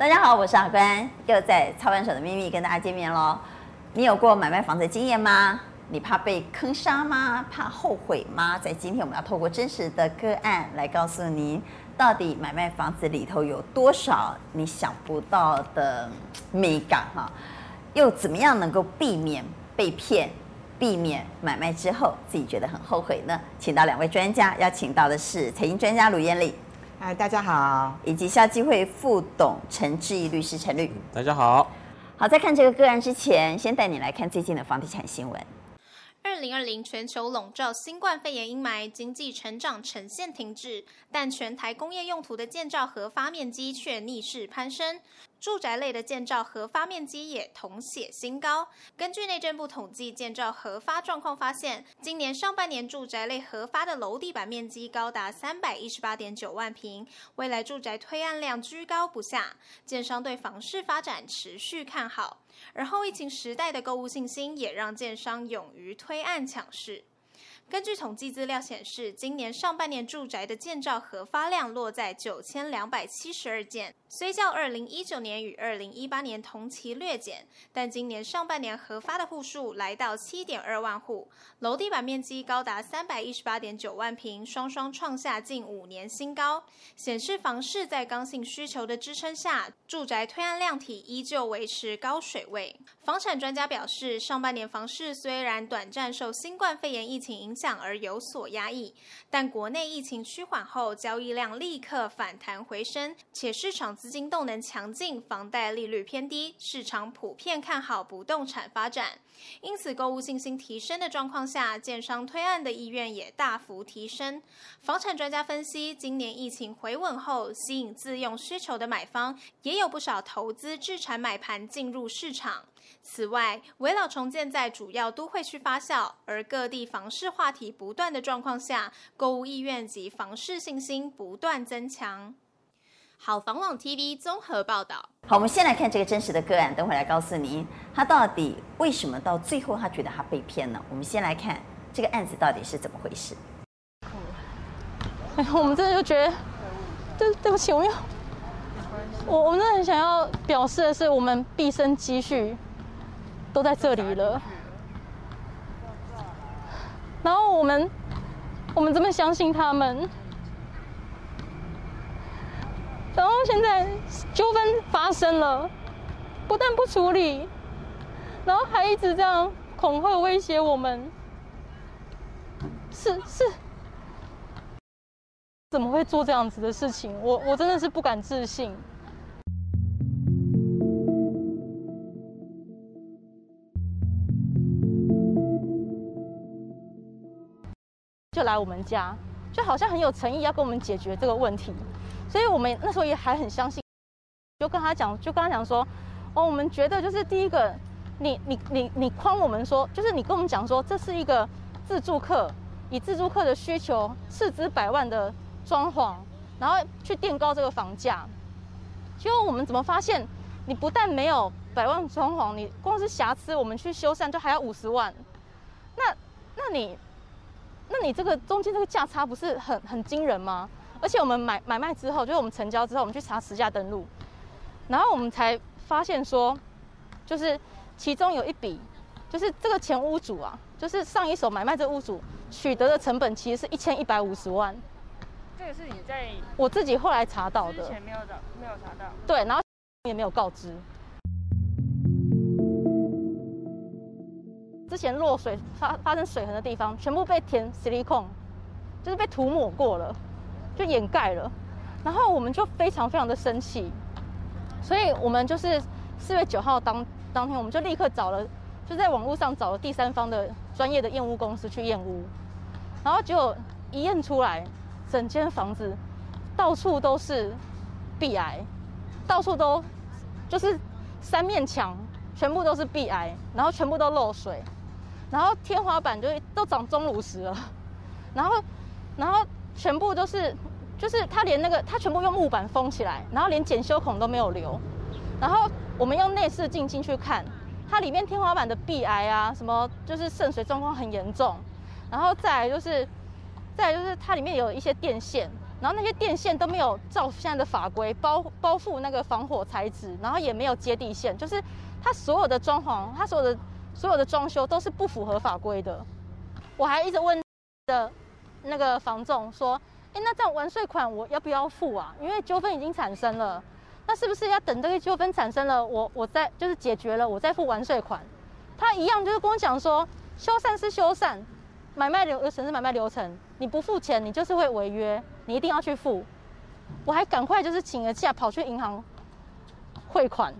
大家好，我是阿关，又在操盘手的秘密跟大家见面喽。你有过买卖房子的经验吗？你怕被坑杀吗？怕后悔吗？在今天我们要透过真实的个案来告诉您，到底买卖房子里头有多少你想不到的美感哈？又怎么样能够避免被骗？避免买卖之后自己觉得很后悔呢？请到两位专家，邀请到的是财经专家卢艳丽，嗨，大家好，以及校基会副董陈志毅律师陈律，大家好。好，在看这个个案之前，先带你来看最近的房地产新闻。二零二零全球笼罩新冠肺炎阴霾，经济成长呈现停滞，但全台工业用途的建造核发面积却逆势攀升。住宅类的建造核发面积也同写新高。根据内政部统计建造核发状况发现，今年上半年住宅类核发的楼地板面积高达三百一十八点九万坪，未来住宅推案量居高不下，建商对房市发展持续看好。而后疫情时代的购物信心也让建商勇于推案抢市。根据统计资料显示，今年上半年住宅的建造核发量落在九千两百七十二件，虽较二零一九年与二零一八年同期略减，但今年上半年核发的户数来到七点二万户，楼地板面积高达三百一十八点九万平，双双创下近五年新高，显示房市在刚性需求的支撑下，住宅推案量体依旧维持高水位。房产专家表示，上半年房市虽然短暂受新冠肺炎疫情影响，而有所压抑，但国内疫情趋缓后，交易量立刻反弹回升，且市场资金动能强劲，房贷利率偏低，市场普遍看好不动产发展，因此购物信心提升的状况下，建商推案的意愿也大幅提升。房产专家分析，今年疫情回稳后，吸引自用需求的买方也有不少投资置产买盘进入市场。此外，围老重建在主要都会区发酵，而各地房市话题不断的状况下，购物意愿及房市信心不断增强。好房网 TV 综合报道。好，我们先来看这个真实的个案，等会来告诉您，他到底为什么到最后他觉得他被骗了。我们先来看这个案子到底是怎么回事。哎，我们真的就觉得，对对不起，我们要，我我们真的很想要表示的是，我们毕生积蓄。都在这里了，然后我们，我们这么相信他们，然后现在纠纷发生了，不但不处理，然后还一直这样恐吓威胁我们，是是，怎么会做这样子的事情？我我真的是不敢置信。就来我们家，就好像很有诚意要跟我们解决这个问题，所以我们那时候也还很相信，就跟他讲，就跟他讲说，哦，我们觉得就是第一个，你你你你诓我们说，就是你跟我们讲说这是一个自助客，以自助客的需求斥资百万的装潢，然后去垫高这个房价，结果我们怎么发现，你不但没有百万装潢，你光是瑕疵我们去修缮就还要五十万，那那你。那你这个中间这个价差不是很很惊人吗？而且我们买买卖之后，就是我们成交之后，我们去查实价登录，然后我们才发现说，就是其中有一笔，就是这个前屋主啊，就是上一手买卖这屋主取得的成本其实是一千一百五十万。这个是你在我自己后来查到的，之前没有找没有查到。对，然后也没有告知。之前落水发发生水痕的地方，全部被填矽利康，就是被涂抹过了，就掩盖了。然后我们就非常非常的生气，所以我们就是四月九号当当天，我们就立刻找了，就在网络上找了第三方的专业的验屋公司去验屋，然后结果一验出来，整间房子到处都是壁癌，到处都就是三面墙全部都是壁癌，然后全部都漏水。然后天花板就都长钟乳石了，然后，然后全部都是，就是他连那个他全部用木板封起来，然后连检修孔都没有留，然后我们用内视镜进去看，它里面天花板的壁癌啊，什么就是渗水状况很严重，然后再来就是，再来就是它里面有一些电线，然后那些电线都没有照现在的法规包包覆那个防火材质，然后也没有接地线，就是它所有的装潢，它所有的所有的装修都是不符合法规的。我还一直问的那个房仲说，哎，那这样完税款我要不要付啊？因为纠纷已经产生了，那是不是要等这个纠纷产生了，我我再就是解决了，我再付完税款？他一样就是跟我讲说，修缮是修缮，买卖流程是买卖流程，你不付钱，你就是会违约。你一定要去付，我还赶快就是请了假跑去银行汇款，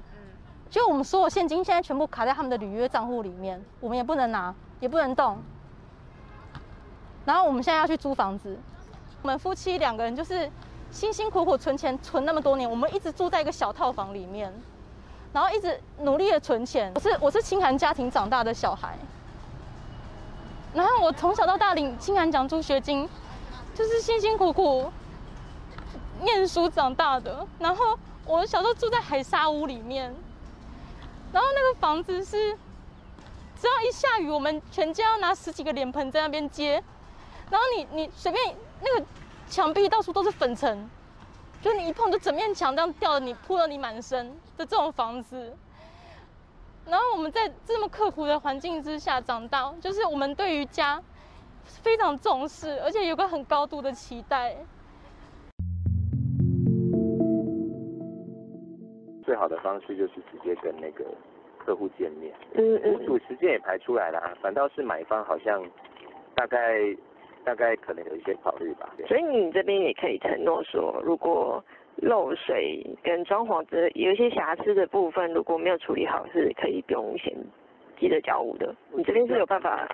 就我们所有现金现在全部卡在他们的履约账户里面，我们也不能拿，也不能动。然后我们现在要去租房子，我们夫妻两个人就是辛辛苦苦存钱存那么多年，我们一直住在一个小套房里面，然后一直努力的存钱。我是我是清寒家庭长大的小孩，然后我从小到大领清寒奖助学金。就是辛辛苦苦念书长大的，然后我小时候住在海沙屋里面，然后那个房子是，只要一下雨，我们全家要拿十几个脸盆在那边接，然后你你随便那个墙壁到处都是粉尘，就你一碰就整面墙这样掉了，你扑了你满身的这种房子，然后我们在这么刻苦的环境之下长大，就是我们对于家。非常重视，而且有个很高度的期待。最好的方式就是直接跟那个客户见面。嗯嗯。屋主时间也排出来了，反倒是买方好像大概大概可能有一些考虑吧。所以你这边也可以承诺说，如果漏水跟装潢的有一些瑕疵的部分，如果没有处理好，是可以不用先记得交屋的。你这边是有办法。啊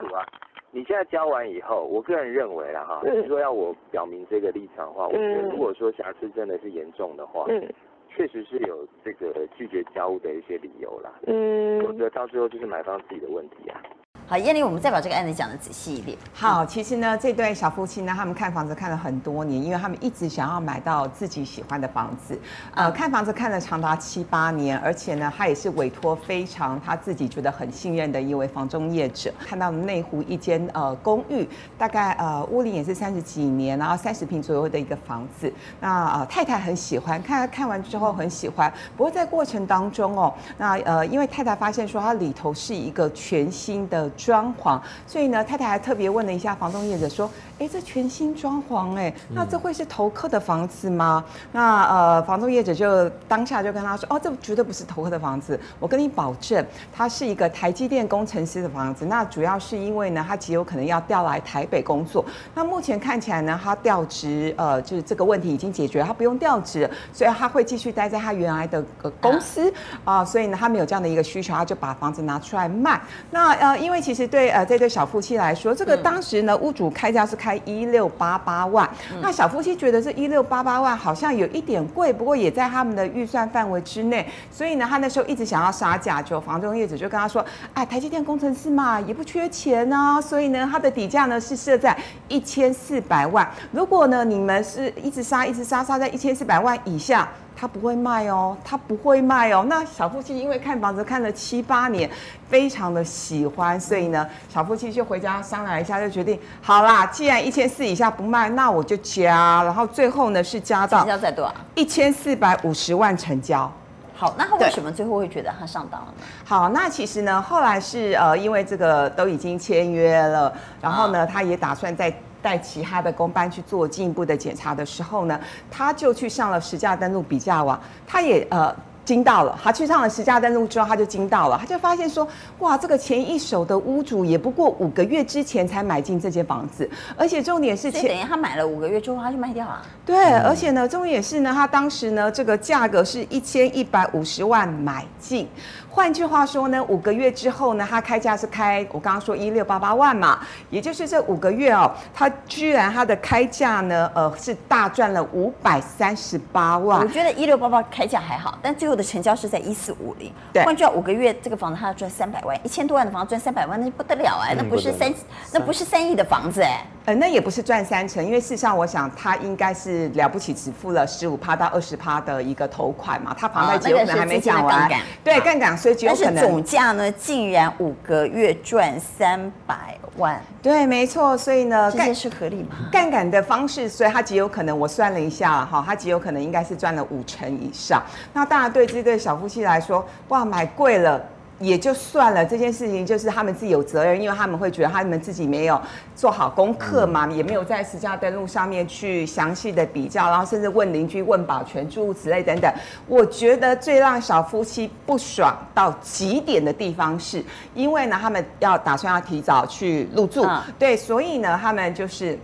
你现在交完以后，我个人认为啦哈，如果要我表明这个立场的话，我觉得如果说瑕疵真的是严重的话，嗯，确实是有这个拒绝交屋的一些理由啦，嗯，我觉得到最后就是买方自己的问题啊。好，燕玲，我们再把这个案子讲得仔细一点。好，其实呢，这对小夫妻呢，他们看房子看了很多年，因为他们一直想要买到自己喜欢的房子。呃，看房子看了长达七八年，而且呢，他也是委托非常他自己觉得很信任的一位房中业者，看到内湖一间呃公寓，大概呃屋龄也是三十几年，然后三十平左右的一个房子。那呃太太很喜欢，看看完之后很喜欢。不过在过程当中哦，那呃因为太太发现说它里头是一个全新的。装潢，所以呢，太太还特别问了一下房东业者说：“哎，这全新装潢，哎，那这会是投客的房子吗？”那呃，房东业者就当下就跟他说：“哦，这绝对不是投客的房子，我跟你保证，它是一个台积电工程师的房子。那主要是因为呢，他极有可能要调来台北工作。那目前看起来呢，他调职，呃，就是这个问题已经解决，他不用调职，所以他会继续待在他原来的公司啊、呃。所以呢，他没有这样的一个需求，他就把房子拿出来卖。那呃，因为其实对呃这对小夫妻来说，这个当时呢，屋主开价是开一六八八万，那小夫妻觉得这一六八八万好像有一点贵，不过也在他们的预算范围之内，所以呢，他那时候一直想要杀价，就房东业主就跟他说，哎，台积电工程师嘛，也不缺钱啊，所以呢，他的底价呢是设在一千四百万，如果呢你们是一直杀一直杀杀在一千四百万以下。他不会卖哦，他不会卖哦。那小夫妻因为看房子看了七八年，非常的喜欢，所以呢，小夫妻就回家商量一下，就决定好啦，既然一千四以下不卖，那我就加。然后最后呢是加到成交在多少？一千四百五十万成交。好，那他为什么最后会觉得他上当了呢？好，那其实呢，后来是呃，因为这个都已经签约了，然后呢，他也打算在。在其他的工班去做进一步的检查的时候呢，他就去上了实价登录比价网，他也呃。惊到了，他去上了实价登录之后，他就惊到了，他就发现说，哇，这个前一手的屋主也不过五个月之前才买进这间房子，而且重点是前，等于他买了五个月之后他就卖掉了。对，而且呢，重点是呢，他当时呢，这个价格是一千一百五十万买进，换句话说呢，五个月之后呢，他开价是开我刚刚说一六八八万嘛，也就是这五个月哦，他居然他的开价呢，呃，是大赚了五百三十八万。我觉得一六八八开价还好，但最后。的成交是在一四五零，对，换句话五个月这个房子他要赚三百万，一千多万的房子赚三百万，那就不得了哎，那不是三，那不是三亿的房子哎，呃，那也不是赚三成，因为事实上我想他应该是了不起，只付了十五趴到二十趴的一个头款嘛，他房贷结可能还没讲完，对，杠杆，所以只有可能总价呢竟然五个月赚三百万。万。对，没错。所以呢，这些是合理吗？杠杆的方式，所以它极有可能，我算了一下哈，它极有可能应该是赚了五成以上。那当然，对这对小夫妻来说，哇，买贵了。也就算了，这件事情就是他们自己有责任，因为他们会觉得他们自己没有做好功课嘛，也没有在实价登录上面去详细的比较，然后甚至问邻居、问保全、诸如此类等等。我觉得最让小夫妻不爽到极点的地方是，因为呢，他们要打算要提早去入住，对，所以呢，他们就是。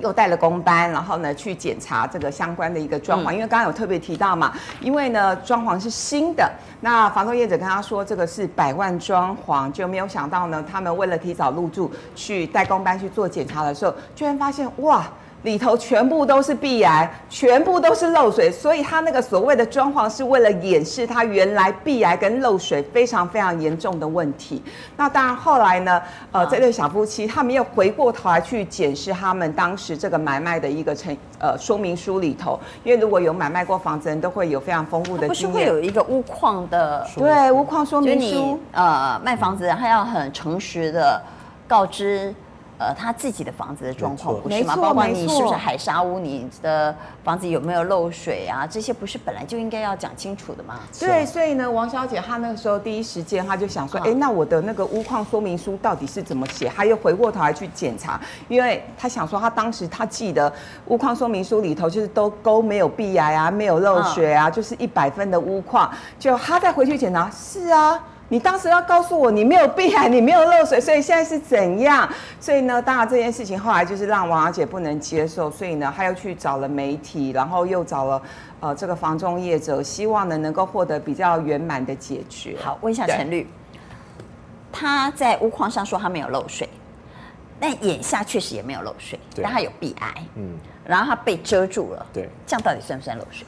又带了工班，然后呢去检查这个相关的一个装潢，嗯、因为刚刚有特别提到嘛，因为呢装潢是新的，那房东业者跟他说这个是百万装潢，就没有想到呢，他们为了提早入住，去带工班去做检查的时候，居然发现哇。里头全部都是壁癌，全部都是漏水，所以他那个所谓的装潢是为了掩饰他原来壁癌跟漏水非常非常严重的问题。那当然后来呢，呃，这对小夫妻他们又回过头来去检视他们当时这个买卖的一个成呃说明书里头，因为如果有买卖过房子人都会有非常丰富的经验。不是会有一个屋况的对屋况说明书，你呃卖房子还要很诚实的告知。呃，他自己的房子的状况不是吗？包括你是不是海沙屋，你的房子有没有漏水啊？这些不是本来就应该要讲清楚的吗？对，所以呢，王小姐她那个时候第一时间，她就想说，哎、嗯，那我的那个屋况说明书到底是怎么写？她又回过头来去检查，因为她想说，她当时她记得屋况说明书里头就是都勾没有壁癌啊，没有漏水啊，嗯、就是一百分的屋况。就她再回去检查，是啊。你当时要告诉我你没有病癌，你没有漏水，所以现在是怎样？所以呢，当然这件事情后来就是让王小姐不能接受，所以呢，她又去找了媒体，然后又找了呃这个房中业者，希望呢能够获得比较圆满的解决。好，问一下陈律，他在屋况上说他没有漏水，但眼下确实也没有漏水，但他有鼻癌，嗯，然后他被遮住了，对，这样到底算不算漏水？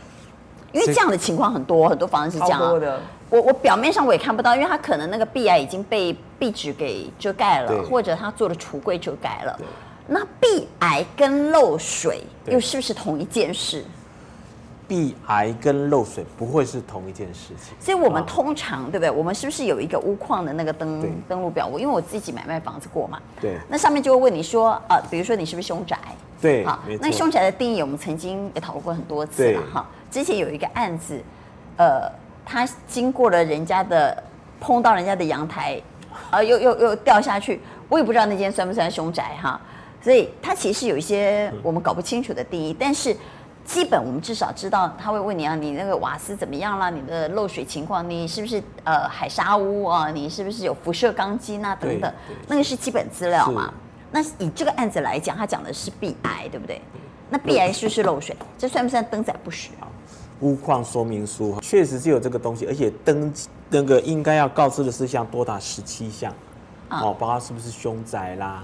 因为这样的情况很多，很多房子是这样啊。的。我我表面上我也看不到，因为他可能那个壁癌已经被壁纸给遮盖了，或者他做的橱柜遮盖了。那壁癌跟漏水又是不是同一件事？壁癌跟漏水不会是同一件事情。所以我们通常对不对？我们是不是有一个屋况的那个登登录表？我因为我自己买卖房子过嘛。对。那上面就会问你说，呃，比如说你是不是凶宅？对。好，那凶宅的定义我们曾经也讨论过很多次了哈。之前有一个案子，呃，他经过了人家的，碰到人家的阳台，呃，又又又掉下去，我也不知道那间算不算凶宅哈，所以他其实有一些我们搞不清楚的定义，但是基本我们至少知道他会问你啊，你那个瓦斯怎么样了？你的漏水情况，你是不是呃海砂屋啊？你是不是有辐射钢筋啊？等等，那个是基本资料嘛。那以这个案子来讲，他讲的是 B 癌，对不对？那必然是不是漏水？这算不算登载不实啊？屋况说明书确实是有这个东西，而且登那个应该要告知的事项多达十七项，哦，包括是不是凶宅啦，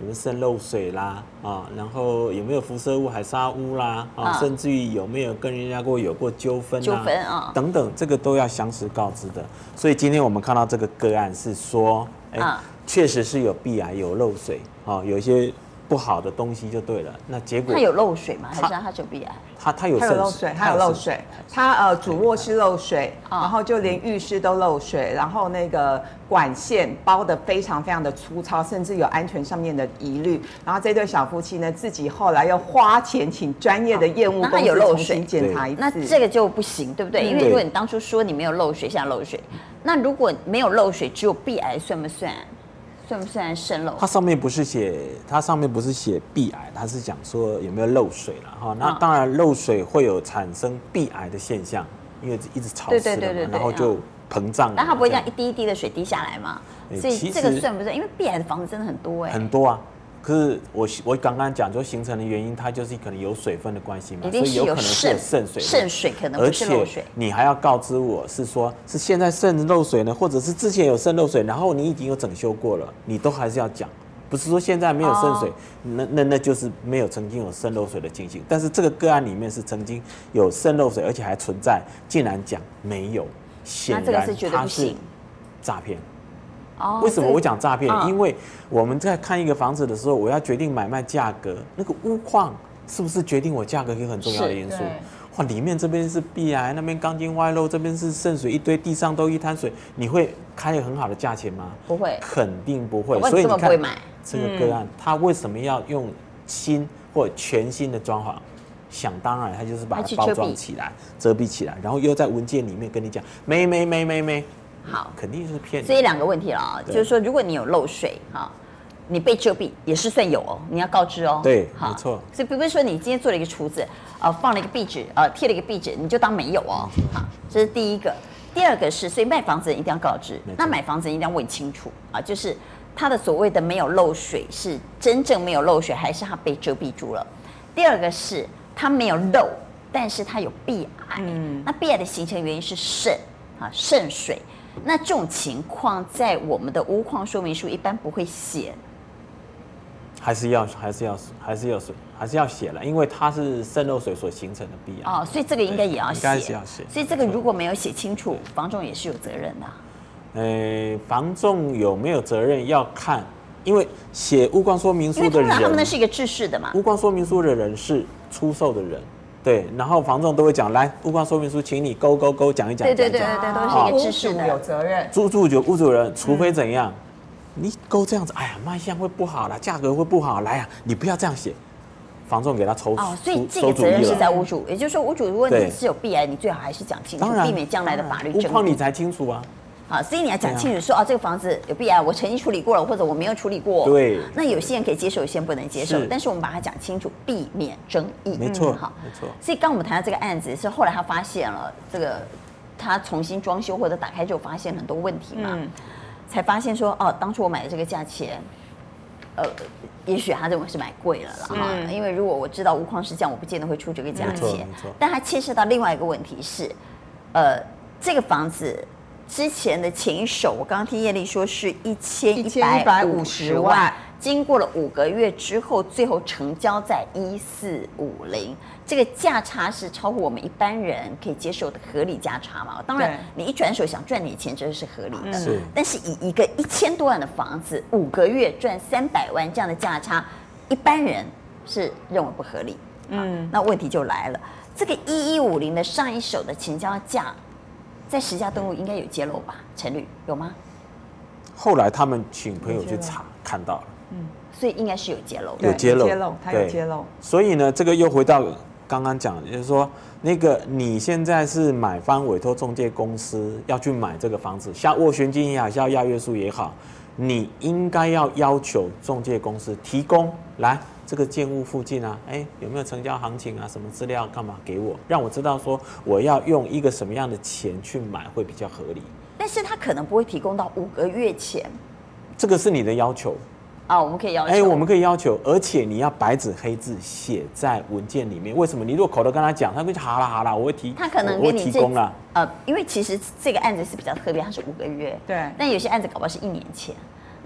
有没有渗漏水啦，啊，然后有没有辐射物、海砂屋啦，啊，甚至于有没有跟人家过有过纠纷纠纷啊等等，这个都要详实告知的。所以今天我们看到这个个案是说，哎，确实是有壁癌、有漏水，啊，有一些。不好的东西就对了，那结果它有漏水吗？还是它就壁癌？它它有漏水，它有漏水，它呃主卧室漏水，然后就连浴室都漏水，然后那个管线包的非常非常的粗糙，甚至有安全上面的疑虑。然后这对小夫妻呢，自己后来又花钱请专业的验屋公司重新检查一次，那这个就不行，对不对？因为如果你当初说你没有漏水，现在漏水，那如果没有漏水，只有壁癌算不算？算不算渗漏？它上面不是写，它上面不是写壁癌，它是讲说有没有漏水了哈。那当然漏水会有产生壁癌的现象，因为一直潮湿然后就膨胀。但它不会这样一滴一滴的水滴下来嘛？所以这个算不算？因为壁癌的房子真的很多哎，很多啊。可是我我刚刚讲，就形成的原因，它就是可能有水分的关系嘛，所以有可能是有渗水，渗水可能不是漏水。而且你还要告知我是说，是现在渗漏水呢，或者是之前有渗漏水，然后你已经有整修过了，你都还是要讲，不是说现在没有渗水，那那那就是没有曾经有渗漏水的情形。但是这个个案里面是曾经有渗漏水，而且还存在，竟然讲没有，显然它是诈骗。为什么我讲诈骗？因为我们在看一个房子的时候，我要决定买卖价格，那个屋况是不是决定我价格一个很重要的因素？哇，里面这边是壁癌，那边钢筋外露，这边是渗水一堆，地上都一滩水，你会开很好的价钱吗？不会，肯定不会。所以你看，这个个案，他为什么要用新或全新的装潢？想当然，他就是把它包装起来，遮蔽起来，然后又在文件里面跟你讲没没没没没，好，肯定是骗你。所以两个问题了啊，就是说，如果你有漏水哈，你被遮蔽也是算有哦，你要告知哦。对，没错。所以比如说你今天做了一个厨子，呃，放了一个壁纸，呃，贴了一个壁纸，你就当没有哦。好，这是第一个。第二个是，所以卖房子人一定要告知，那买房子人一定要问清楚啊，就是他的所谓的没有漏水是真正没有漏水，还是他被遮蔽住了？第二个是。他没有漏，但是他有壁癌。嗯，那壁癌的形成原因是肾啊肾水。那这种情况在我们的屋况说明书一般不会写，还是要还是要还是要水还是要写了，因为它是渗漏水所形成的必要。哦，所以这个应该也要写，应该是要写。所以这个如果没有写清楚，房仲也是有责任的。呃，房仲有没有责任要看，因为写屋况说明书的人，他们那是一个制式的嘛。屋况说明书的人是。出售的人，对，然后房仲都会讲，来，物况说明书，请你勾勾勾讲一讲。对对对对对，都是一个知识的，有责任。租住就屋主人，除非怎样，你勾这样子，哎呀，卖相会不好啦，价格会不好，来呀，你不要这样写，房仲给他抽。哦，所以这个责任是在屋主，也就是说，屋主如果你是有壁癌，你最好还是讲清楚，避免将来的法律争议。屋况你才清楚啊。好，所以你要讲清楚说，啊，这个房子有壁癌，我曾经处理过了，或者我没有处理过。对。那有些人可以接受，有些人不能接受。但是我们把它讲清楚，避免争议。没错。好，没错。所以刚我们谈到这个案子，是后来他发现了这个，他重新装修或者打开之后发现很多问题嘛，才发现说，哦，当初我买的这个价钱，呃，也许他认为是买贵了了哈。因为如果我知道无框是这样，我不见得会出这个价钱。但他牵涉到另外一个问题是，呃，这个房子。之前的前一手，我刚刚听叶丽说是一千一百五十万，经过了五个月之后，最后成交在一四五零，这个价差是超过我们一般人可以接受的合理价差嘛？当然，你一转手想赚点钱，这是合理的。是，但是以一个一千多万的房子，五个月赚三百万这样的价差，一般人是认为不合理。嗯，那问题就来了，这个一一五零的上一手的成交价。在石家登路应该有揭露吧？陈律有吗？后来他们请朋友去查，看到了。嗯，所以应该是有揭露，有揭露，他有揭露。所以呢，这个又回到刚刚讲的，就是说，那个你现在是买方委托中介公司要去买这个房子，像斡旋金也好，像押约书也好，你应该要要求中介公司提供来。这个建物附近啊，哎，有没有成交行情啊？什么资料干嘛给我，让我知道说我要用一个什么样的钱去买会比较合理。但是他可能不会提供到五个月前，这个是你的要求啊，我们可以要求。哎，我们可以要求，而且你要白纸黑字写在文件里面。为什么？你如果口头跟他讲，他会说好了好啦，我会提，他可能给你提供了。呃，因为其实这个案子是比较特别，它是五个月，对，但有些案子搞不好是一年前。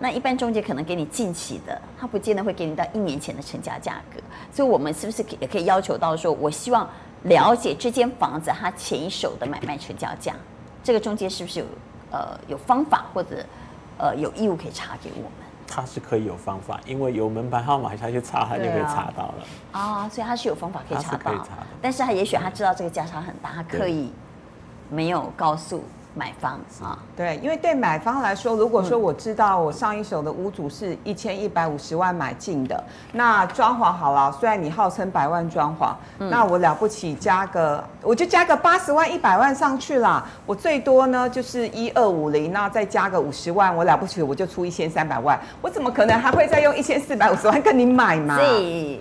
那一般中介可能给你近期的，他不见得会给你到一年前的成交价格，所以我们是不是也可以要求到说，我希望了解这间房子它前一手的买卖成交价，这个中介是不是有呃有方法或者呃有义务可以查给我们？他是可以有方法，因为有门牌号码下去查，他就可以查到了。啊、哦，所以他是有方法可以查到，但是他也许他知道这个价差很大，他刻意没有告诉。买方啊，对，因为对买方来说，如果说我知道我上一手的屋主是一千一百五十万买进的，那装潢好了，虽然你号称百万装潢，嗯、那我了不起加个，我就加个八十万、一百万上去啦。我最多呢就是一二五零，那再加个五十万，我了不起我就出一千三百万，我怎么可能还会再用一千四百五十万跟你买嘛？对。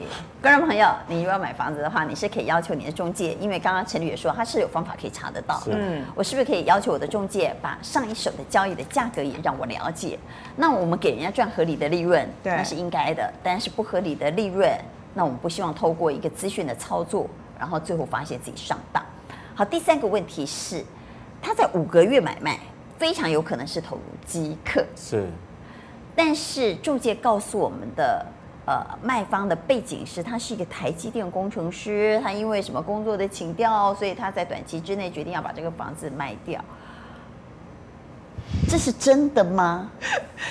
观众朋友，你如果要买房子的话，你是可以要求你的中介，因为刚刚陈律也说他是有方法可以查得到。嗯，我是不是可以要求我的中介把上一手的交易的价格也让我了解？那我们给人家赚合理的利润，对，那是应该的。但是不合理的利润，那我们不希望透过一个资讯的操作，然后最后发现自己上当。好，第三个问题是，他在五个月买卖，非常有可能是投入即刻。是，但是中介告诉我们的。呃，卖方的背景是，他是一个台积电工程师，他因为什么工作的情调，所以他在短期之内决定要把这个房子卖掉。这是真的吗？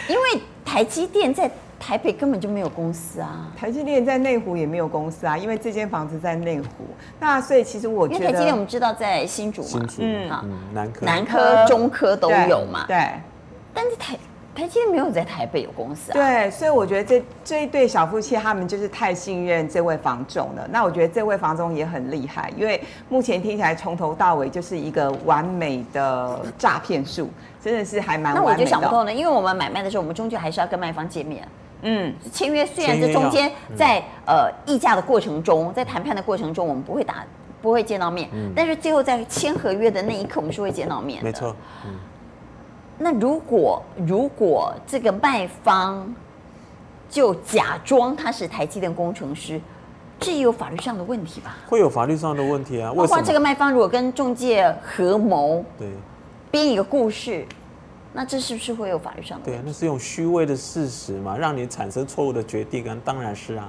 因为台积电在台北根本就没有公司啊，台积电在内湖也没有公司啊，因为这间房子在内湖。那所以其实我觉得，因为台积电我们知道在新竹嘛，新竹，嗯，好，南科、南科、中科都有嘛，对。但是台台积电没有在台北有公司啊。对，所以我觉得这这一对小夫妻他们就是太信任这位房总了。那我觉得这位房总也很厉害，因为目前听起来从头到尾就是一个完美的诈骗术，真的是还蛮完美的。那我就想不透呢，因为我们买卖的时候，我们终究还是要跟卖方见面。嗯，签约虽然这中间在呃议价的过程中，在谈判的过程中，我们不会打不会见到面，嗯、但是最后在签合约的那一刻，我们是会见到面的。没错。嗯那如果如果这个卖方就假装他是台积电工程师，这也有法律上的问题吧？会有法律上的问题啊。包括这个卖方如果跟中介合谋，对，编一个故事，那这是不是会有法律上的问题？对，那是用虚伪的事实嘛，让你产生错误的决定啊，当然是啊。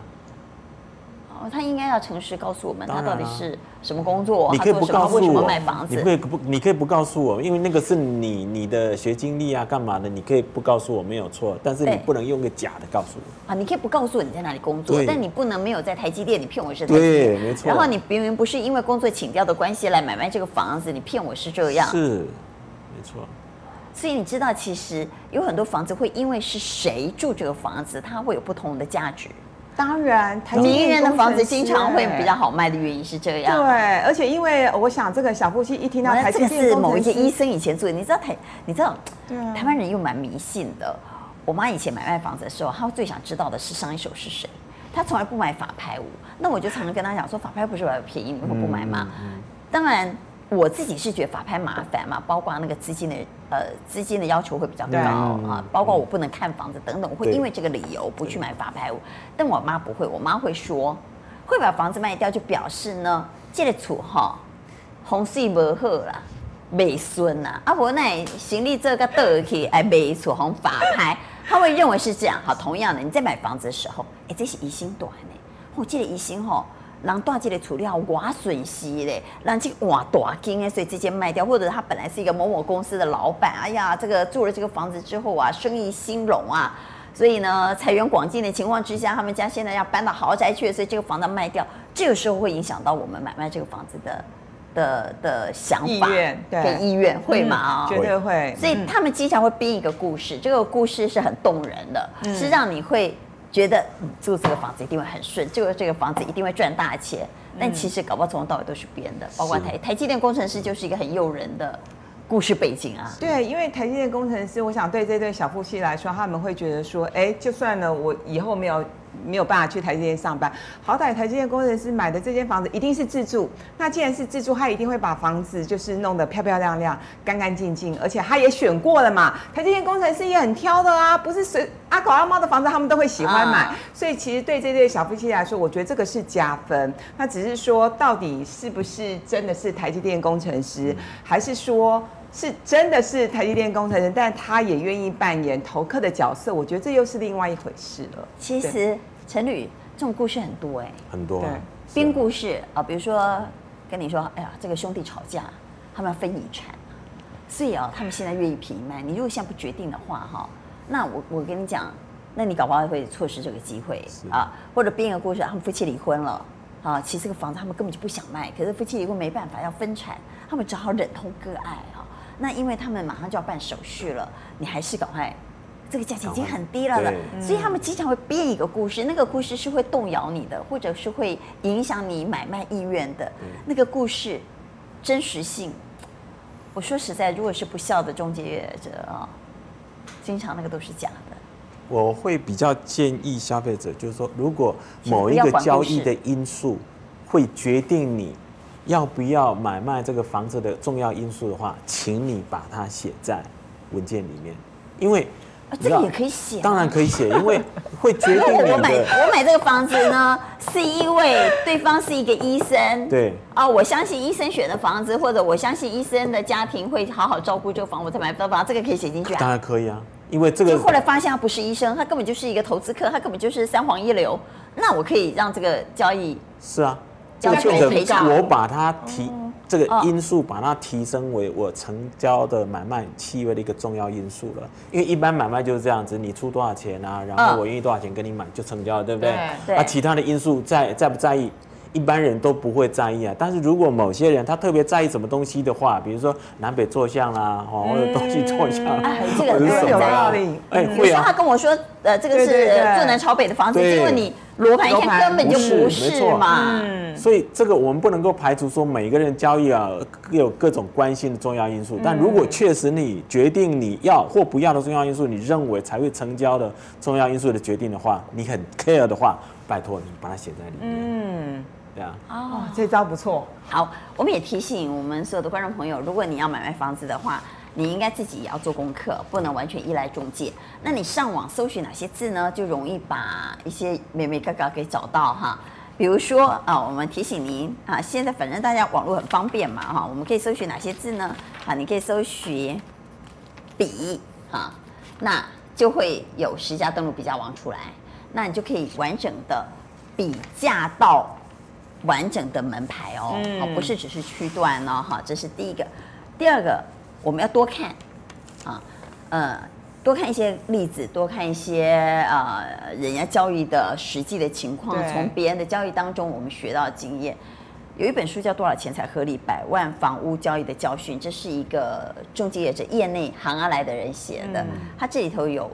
哦，他应该要诚实告诉我们，他到底是什么工作？你可以不告诉我，为什么卖房子？你可以不，你可以不告诉我，因为那个是你你的学经历啊，干嘛的？你可以不告诉我，没有错。但是你不能用个假的告诉我。啊，你可以不告诉我你在哪里工作，但你不能没有在台积电，你骗我是台积电。对，没错。然后你明明不是因为工作请调的关系来买卖这个房子，你骗我是这样。是，没错。所以你知道，其实有很多房子会因为是谁住这个房子，它会有不同的价值。当然，名人的房子经常会比较好卖的原因是这样。对，而且因为我想，这个小夫妻一听到台积电，这个是某一些医生以前做的。你知道台，你知道，台湾人又蛮迷信的。我妈以前买卖房子的时候，她最想知道的是上一手是谁。她从来不买法拍屋。那我就常常跟她讲说，法拍不是比较便宜，你会不买吗？当然。我自己是觉得法拍麻烦嘛，包括那个资金的呃资金的要求会比较高啊，包括我不能看房子等等，我会因为这个理由不去买法拍屋。但我妈不会，我妈会说，会把房子卖掉就表示呢，这个厝哈风水不好啦，没顺呐，啊婆那行李这个倒去哎没错，红法拍，他会认为是这样。好，同样的，你在买房子的时候，哎，这是疑心短呢，我记得疑心哈。人大这个处理好，我损失嘞，人这哇大金哎，所以直接卖掉，或者他本来是一个某某公司的老板，哎呀，这个住了这个房子之后啊，生意兴隆啊，所以呢，财源广进的情况之下，他们家现在要搬到豪宅去，所以这个房子卖掉，这个时候会影响到我们买卖这个房子的的的想法跟意愿，会吗？绝对会。所以他们经常会编一个故事，这个故事是很动人的，是让你会。觉得住这个房子一定会很顺，就这个房子一定会赚大钱，但其实搞不好从头到尾都是编的。包括台台积电工程师就是一个很诱人的故事背景啊。对，因为台积电工程师，我想对这对小夫妻来说，他们会觉得说，哎，就算呢，我以后没有。没有办法去台积电上班，好歹台积电工程师买的这间房子一定是自住。那既然是自住，他一定会把房子就是弄得漂漂亮亮、干干净净，而且他也选过了嘛。台积电工程师也很挑的啊，不是随阿狗阿猫的房子他们都会喜欢买。啊、所以其实对这对小夫妻来说，我觉得这个是加分。那只是说，到底是不是真的是台积电工程师，还是说？是真的是台积电工程师，但他也愿意扮演投客的角色，我觉得这又是另外一回事了。其实陈履这种故事很多哎、欸，很多对编故事啊，比如说跟你说，哎呀，这个兄弟吵架，他们要分遗产，所以啊，他们现在愿意平卖。你如果现在不决定的话，哈，那我我跟你讲，那你搞不好会错失这个机会啊。或者编一个故事，他们夫妻离婚了啊，其实这个房子他们根本就不想卖，可是夫妻离婚没办法要分产，他们只好忍痛割爱啊。那因为他们马上就要办手续了，你还是赶快，这个价钱已经很低了了，所以他们经常会编一个故事，那个故事是会动摇你的，或者是会影响你买卖意愿的。那个故事真实性，我说实在，如果是不孝的中介者啊，经常那个都是假的。我会比较建议消费者，就是说，如果某一个交易的因素会决定你。要不要买卖这个房子的重要因素的话，请你把它写在文件里面，因为啊这个也可以写，当然可以写，因为会决定。我买我买这个房子呢，是因为对方是一个医生，对啊，我相信医生选的房子，或者我相信医生的家庭会好好照顾这个房，我才买这个房，这个可以写进去啊。当然可以啊，因为这个。后来发现他不是医生，他根本就是一个投资客，他根本就是三黄一流，那我可以让这个交易是啊。交给赔偿，我把它提这个因素，把它提升为我成交的买卖契约的一个重要因素了。因为一般买卖就是这样子，你出多少钱啊，然后我愿意多少钱跟你买就成交了，对不对？对。那其他的因素在在不在意？一般人都不会在意啊。但是如果某些人他特别在意什么东西的话，比如说南北坐向啦，哦，或者东西坐向，哎，这个很有道理。哎，会啊。他跟我说，呃，这个是坐南朝北的房子，结果你罗盘一看根本就不是嘛。嗯。所以这个我们不能够排除说每个人交易啊各有各种关心的重要因素。但如果确实你决定你要或不要的重要因素，你认为才会成交的重要因素的决定的话，你很 care 的话。拜托你把它写在里面。嗯，对啊。哦，这招不错。好，我们也提醒我们所有的观众朋友，如果你要买卖房子的话，你应该自己也要做功课，不能完全依赖中介。那你上网搜寻哪些字呢？就容易把一些眉眉角角给找到哈。比如说啊，我们提醒您啊，现在反正大家网络很方便嘛哈，我们可以搜寻哪些字呢？啊，你可以搜寻比啊，那就会有实价登录比价网出来。那你就可以完整的比价到完整的门牌哦，嗯、不是只是区段哦，哈，这是第一个。第二个，我们要多看啊，呃，多看一些例子，多看一些呃人家交易的实际的情况，从别人的交易当中我们学到经验。有一本书叫《多少钱才合理？百万房屋交易的教训》，这是一个中介业者业内行而来的人写的，嗯、他这里头有。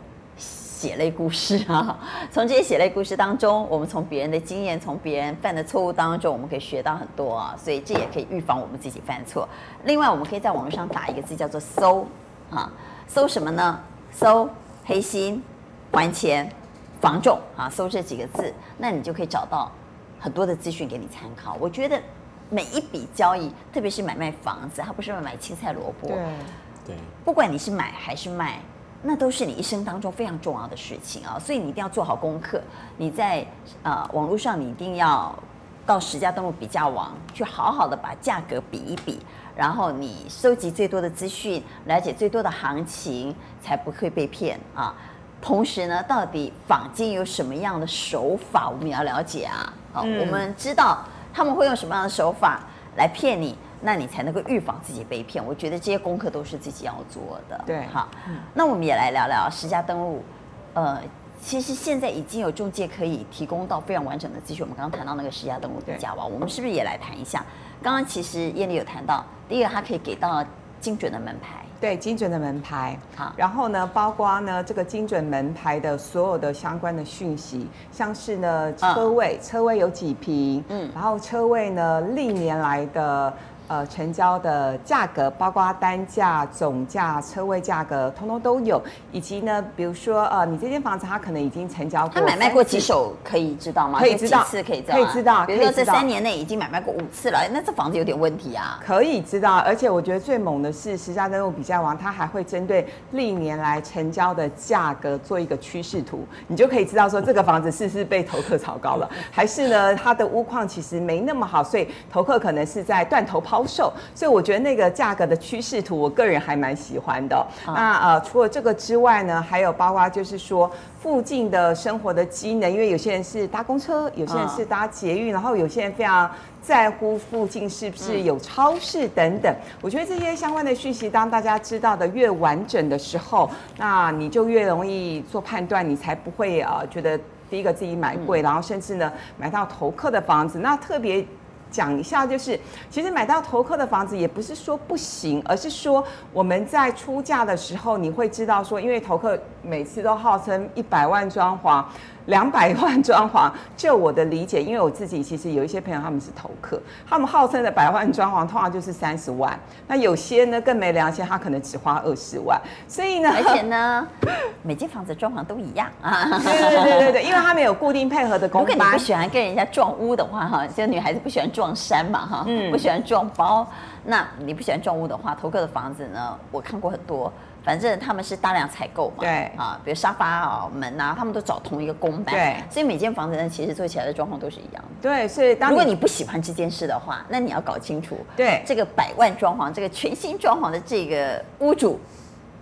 血泪故事啊！从这些血泪故事当中，我们从别人的经验，从别人犯的错误当中，我们可以学到很多啊。所以这也可以预防我们自己犯错。另外，我们可以在网络上打一个字，叫做“搜”啊，搜什么呢？搜黑心、还钱、防重啊，搜这几个字，那你就可以找到很多的资讯给你参考。我觉得每一笔交易，特别是买卖房子，它不是买青菜萝卜，对对，不管你是买还是卖。那都是你一生当中非常重要的事情啊，所以你一定要做好功课。你在呃网络上，你一定要到十家登录比价网去好好的把价格比一比，然后你收集最多的资讯，了解最多的行情，才不会被骗啊。同时呢，到底坊间有什么样的手法，我们也要了解啊。好，我们知道他们会用什么样的手法来骗你。那你才能够预防自己被骗。我觉得这些功课都是自己要做的。对，好，那我们也来聊聊实价登录。呃，其实现在已经有中介可以提供到非常完整的资讯。我们刚刚谈到那个十家登录比价王，我们是不是也来谈一下？刚刚其实燕丽有谈到，第一个它可以给到精准的门牌，对，精准的门牌。好，然后呢，包括呢这个精准门牌的所有的相关的讯息，像是呢车位，车位有几坪，嗯，然后车位呢历年来的。呃，成交的价格包括单价、总价、车位价格，通通都有。以及呢，比如说，呃，你这间房子它可能已经成交过，他买卖过几手可以知道吗？可以知道，几次可以知道？可以知道。比如说这三年内已经买卖过五次了，那这房子有点问题啊。可以知道，而且我觉得最猛的是实价登录比价王，它还会针对历年来成交的价格做一个趋势图，你就可以知道说这个房子是不是被投客炒高了，还是呢它的屋况其实没那么好，所以投客可能是在断头抛售，所以我觉得那个价格的趋势图，我个人还蛮喜欢的。哦、那呃，除了这个之外呢，还有包括就是说附近的生活的机能，因为有些人是搭公车，有些人是搭捷运，哦、然后有些人非常在乎附近是不是有超市等等。嗯、我觉得这些相关的讯息，当大家知道的越完整的时候，那你就越容易做判断，你才不会呃觉得第一个自己买贵，嗯、然后甚至呢买到投客的房子。那特别。讲一下，就是其实买到投客的房子也不是说不行，而是说我们在出价的时候，你会知道说，因为投客每次都号称一百万装潢。两百万装潢，就我的理解，因为我自己其实有一些朋友他们是投客，他们号称的百万装潢通常就是三十万，那有些呢更没良心，他可能只花二十万，所以呢，而且呢，每间房子装潢都一样啊，对对对对对，因为他们有固定配合的工班。如果你不喜欢跟人家撞屋的话，哈，这个女孩子不喜欢撞衫嘛，哈，嗯，不喜欢撞包，那你不喜欢撞屋的话，投客的房子呢，我看过很多。反正他们是大量采购嘛，对啊，比如沙发啊、门啊，他们都找同一个工班，对，所以每间房子呢，其实做起来的状况都是一样的。对，所以当如果你不喜欢这件事的话，那你要搞清楚，对这个百万装潢、这个全新装潢的这个屋主，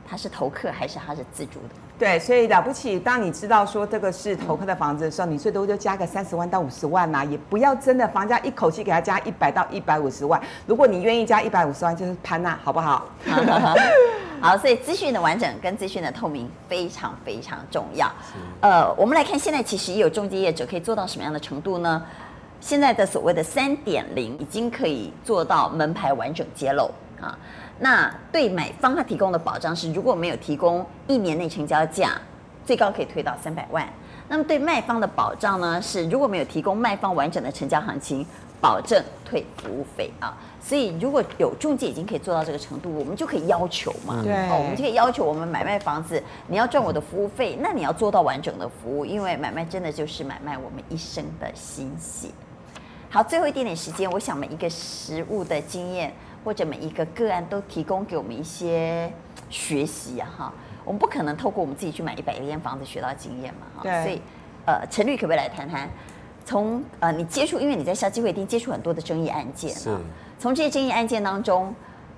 他是投客还是他是自住的？对，所以了不起，当你知道说这个是投客的房子的时候，你最多就加个三十万到五十万呐、啊，也不要真的房价一口气给他加一百到一百五十万。如果你愿意加一百五十万，就是潘娜，好不好？好，所以资讯的完整跟资讯的透明非常非常重要。呃，我们来看现在其实也有中介业者可以做到什么样的程度呢？现在的所谓的三点零已经可以做到门牌完整揭露啊。那对买方他提供的保障是，如果没有提供一年内成交价，最高可以退到三百万。那么对卖方的保障呢，是如果没有提供卖方完整的成交行情，保证退服务费啊。所以如果有中介已经可以做到这个程度，我们就可以要求嘛，对，哦，我们就可以要求我们买卖房子，你要赚我的服务费，那你要做到完整的服务，因为买卖真的就是买卖我们一生的心血。好，最后一点点时间，我想每一个实物的经验或者每一个个案都提供给我们一些学习啊，哈，我们不可能透过我们自己去买一百间房子学到经验嘛，哈，对，所以，呃，陈律可不可以来谈谈，从呃你接触，因为你在消基会一定接触很多的争议案件啊，从这些争议案件当中，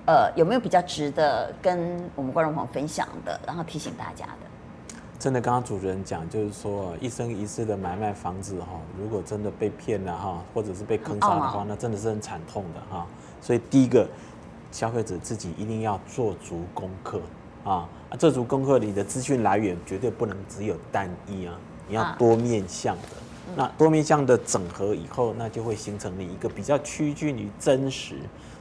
呃，有没有比较值得跟我们观众朋友分享的，然后提醒大家的？真的，刚刚主持人讲，就是说一生一世的买卖房子哈，如果真的被骗了哈，或者是被坑杀的话，那真的是很惨痛的哈。所以第一个，消费者自己一定要做足功课啊，做足功课，你的资讯来源绝对不能只有单一啊，你要多面向的。那多面向的整合以后，那就会形成你一个比较趋近于真实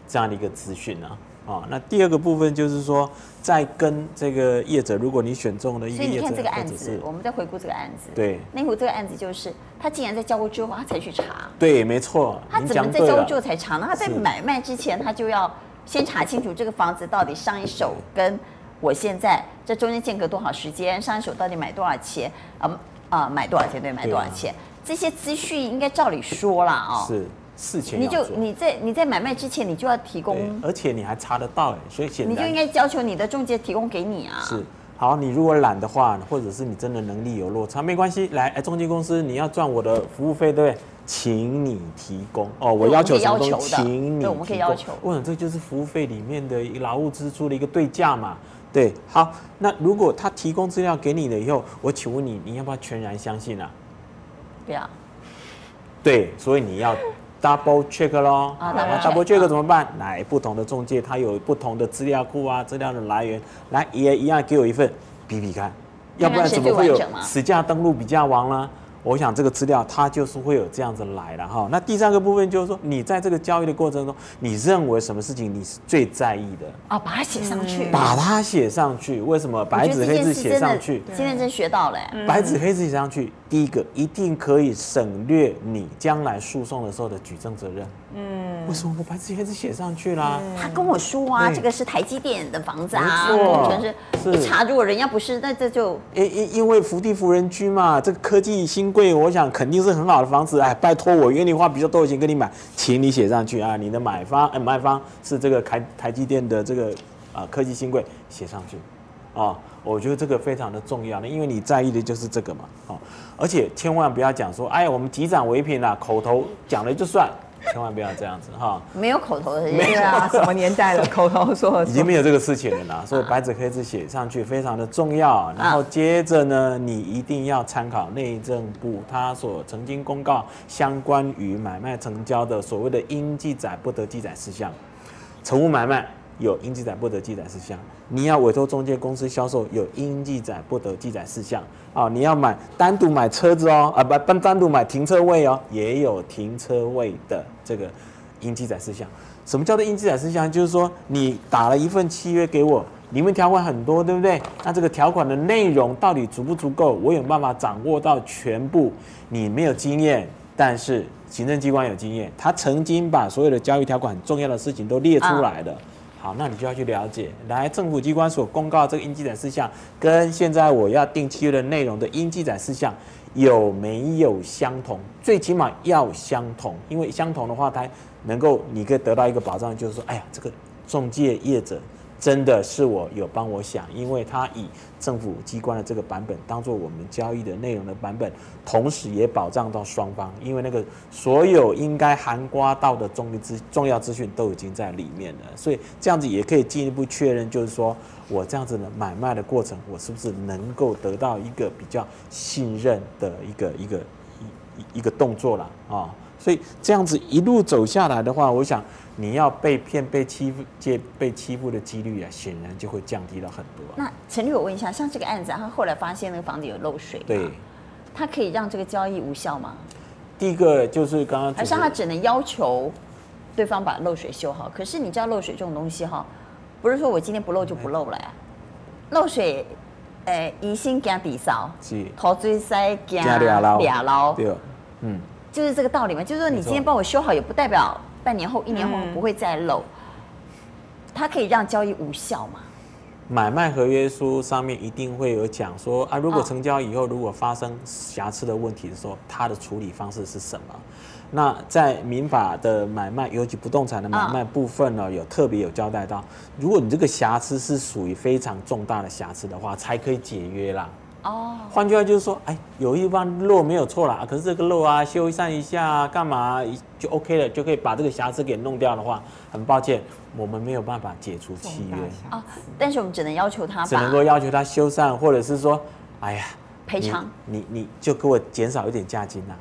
这样的一个资讯啊。啊，那第二个部分就是说，在跟这个业者，如果你选中了一个业者，所以你看这个案子，我们再回顾这个案子。对，内湖这个案子就是，他竟然在交屋之后他才去查。对，没错。他怎么在交屋之后才查呢？他在买卖之前，他就要先查清楚这个房子到底上一手跟我现在这中间间隔多少时间，上一手到底买多少钱？啊、呃、啊、呃，买多少钱？对，买多少钱？啊、这些资讯应该照理说了啊、哦。是。事前你就你在你在买卖之前，你就要提供，而且你还查得到哎，所以显你就应该要求你的中介提供给你啊。是，好，你如果懒的话，或者是你真的能力有落差，没关系，来，哎，中介公司你要赚我的服务费，对不对？请你提供哦，我要求什么东西，请你，我们可以要求。我想这就是服务费里面的一个劳务支出的一个对价嘛。对，好，那如果他提供资料给你了以后，我请问你，你要不要全然相信啊？不要。对，所以你要。Double check 咯，啊，Double check 怎么办？来，不同的中介，它有不同的资料库啊，资料的来源，来也一样给我一份比比看，要不然怎么会有实价登录比价王呢？我想这个资料它就是会有这样子来的哈。那第三个部分就是说，你在这个交易的过程中，你认为什么事情你是最在意的？啊，把它写上去。把它写上去，为什么？白纸黑字写上去。今天真学到了。白纸黑字写上去，第一个一定可以省略你将来诉讼的时候的举证责任。嗯，为什么我白纸黑字写上去啦？他跟我说啊，这个是台积电的房子啊，工程师一查，如果人家不是，那这就因因因为福地福人居嘛，这个科技新贵，我想肯定是很好的房子。哎，拜托我愿意花比较多的钱跟你买，请你写上去啊，你的买方哎卖方是这个台台积电的这个啊科技新贵，写上去啊，我觉得这个非常的重要呢，因为你在意的就是这个嘛，啊，而且千万不要讲说，哎，我们即涨为凭啦，口头讲了就算。千万不要这样子哈，没有口头的，没有啊，什么年代了，口头说已经没有这个事情了啦。所以白纸黑字写上去非常的重要。然后接着呢，你一定要参考内政部他所曾经公告相关于买卖成交的所谓的应记载不得记载事项，成屋买卖。有应记载不得记载事项，你要委托中介公司销售，有应记载不得记载事项啊。你要买单独买车子哦，啊不，单单独买停车位哦，也有停车位的这个应记载事项。什么叫做应记载事项？就是说你打了一份契约给我，里面条款很多，对不对？那这个条款的内容到底足不足够？我有办法掌握到全部？你没有经验，但是行政机关有经验，他曾经把所有的交易条款很重要的事情都列出来了。好，那你就要去了解，来政府机关所公告这个应记载事项，跟现在我要定契约的内容的应记载事项有没有相同？最起码要相同，因为相同的话，它能够你可以得到一个保障，就是说，哎呀，这个中介业者。真的是我有帮我想，因为他以政府机关的这个版本当做我们交易的内容的版本，同时也保障到双方，因为那个所有应该含刮到的重力资重要资讯都已经在里面了，所以这样子也可以进一步确认，就是说我这样子的买卖的过程，我是不是能够得到一个比较信任的一个一个一一个动作了啊？所以这样子一路走下来的话，我想。你要被骗、被欺负、借被欺负的几率啊，显然就会降低了很多。那陈律，我问一下，像这个案子，他后来发现那个房子有漏水，对，他可以让这个交易无效吗？第一个就是刚刚，还是他只能要求对方把漏水修好。可是你知道漏水这种东西哈，不是说我今天不漏就不漏了呀。漏水，诶，疑心加底扫，是头锥塞加俩捞，对，嗯，就是这个道理嘛。就是说你今天帮我修好，也不代表半年后、一年后不会再漏。它可以让交易无效吗？买卖合约书上面一定会有讲说啊，如果成交以后，如果发生瑕疵的问题的时候，它的处理方式是什么？那在民法的买卖，尤其不动产的买卖部分呢，有特别有交代到，如果你这个瑕疵是属于非常重大的瑕疵的话，才可以解约啦。哦，换句话就是说，哎，有一方漏没有错啦，可是这个漏啊，修缮一下，干嘛就 OK 了，就可以把这个瑕疵给弄掉的话，很抱歉，我们没有办法解除契约啊。但是我们只能要求他，只能够要求他修缮，或者是说，哎呀，赔偿，你你就给我减少一点价金呐，啊，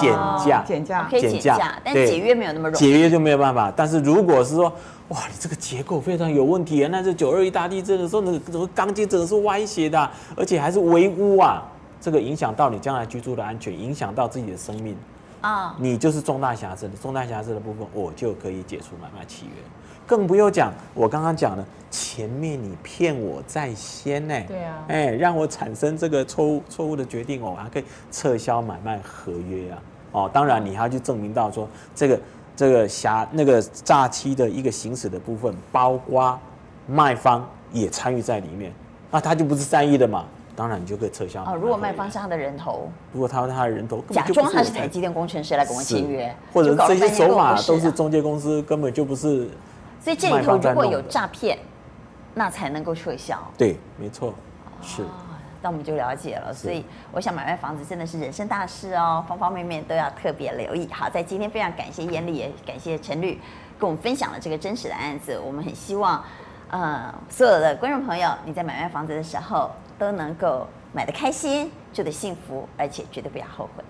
减价，减价，可以减价，但解约没有那么容易，解约就没有办法。但是如果是说，哇，你这个结构非常有问题啊！那这九二一大地震的时候，那个钢筋整的是歪斜的，而且还是围屋啊，这个影响到你将来居住的安全，影响到自己的生命啊，你就是重大瑕疵的，重大瑕疵的部分，我就可以解除买卖契约。更不用讲，我刚刚讲的前面你骗我在先呢，对啊，哎，让我产生这个错误错误的决定，我还可以撤销买卖合约啊。哦，当然你还要去证明到说这个。这个瑕那个诈欺的一个行使的部分，包括卖方也参与在里面，那他就不是善意的嘛？当然你就可以撤销。哦，如果卖方是他的人头，如果他是他的人头，假装他是台积电工程师来跟我签约，或者这些手法都是中介公司，根本就不是。所以这里头如果有诈骗，那才能够撤销。对，没错，是。那我们就了解了，所以我想买卖房子真的是人生大事哦，方方面面都要特别留意。好，在今天非常感谢燕丽，也感谢陈律跟我们分享了这个真实的案子。我们很希望，呃，所有的观众朋友，你在买卖房子的时候都能够买得开心，住得幸福，而且绝对不要后悔。